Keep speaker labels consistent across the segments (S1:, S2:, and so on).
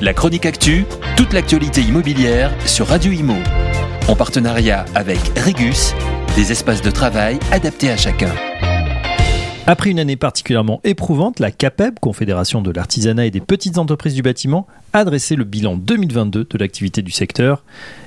S1: La chronique actu, toute l'actualité immobilière sur Radio Imo. En partenariat avec Regus, des espaces de travail adaptés à chacun.
S2: Après une année particulièrement éprouvante, la CAPEB, Confédération de l'artisanat et des petites entreprises du bâtiment, a dressé le bilan 2022 de l'activité du secteur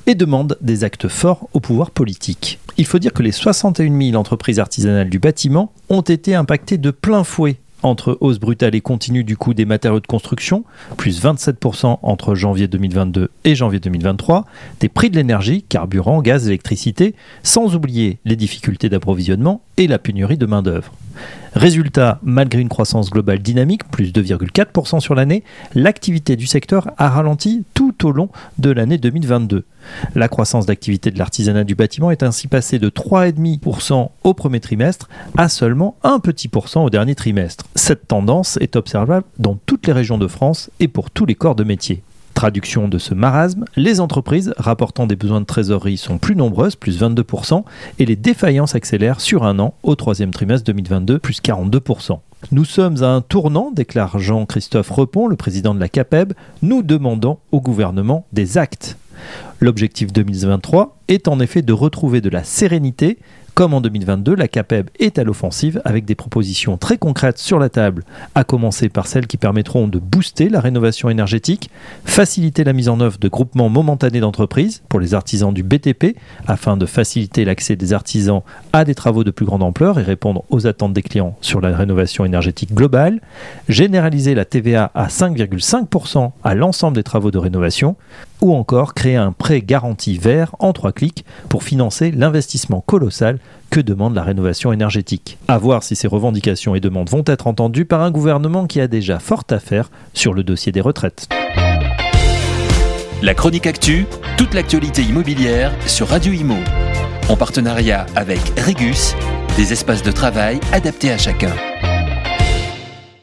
S2: et demande des actes forts au pouvoir politique. Il faut dire que les 61 000 entreprises artisanales du bâtiment ont été impactées de plein fouet entre hausse brutale et continue du coût des matériaux de construction, plus 27% entre janvier 2022 et janvier 2023, des prix de l'énergie, carburant, gaz, électricité, sans oublier les difficultés d'approvisionnement et la pénurie de main-d'œuvre. Résultat, malgré une croissance globale dynamique, plus 2,4% sur l'année, l'activité du secteur a ralenti tout au long de l'année 2022. La croissance d'activité de l'artisanat du bâtiment est ainsi passée de 3,5% au premier trimestre à seulement un petit pourcent au dernier trimestre. Cette tendance est observable dans toutes les régions de France et pour tous les corps de métier. Traduction de ce marasme, les entreprises rapportant des besoins de trésorerie sont plus nombreuses, plus 22%, et les défaillances accélèrent sur un an au troisième trimestre 2022, plus 42%. Nous sommes à un tournant, déclare Jean-Christophe Repon, le président de la CAPEB. Nous demandons au gouvernement des actes. L'objectif 2023 est en effet de retrouver de la sérénité comme en 2022, la CAPEB est à l'offensive avec des propositions très concrètes sur la table, à commencer par celles qui permettront de booster la rénovation énergétique, faciliter la mise en œuvre de groupements momentanés d'entreprises pour les artisans du BTP, afin de faciliter l'accès des artisans à des travaux de plus grande ampleur et répondre aux attentes des clients sur la rénovation énergétique globale, généraliser la TVA à 5,5% à l'ensemble des travaux de rénovation, ou encore créer un prêt garanti vert en trois clics pour financer l'investissement colossal que demande la rénovation énergétique. A voir si ces revendications et demandes vont être entendues par un gouvernement qui a déjà fort à faire sur le dossier des retraites.
S1: La chronique actu, toute l'actualité immobilière sur Radio Imo. En partenariat avec Regus, des espaces de travail adaptés à chacun.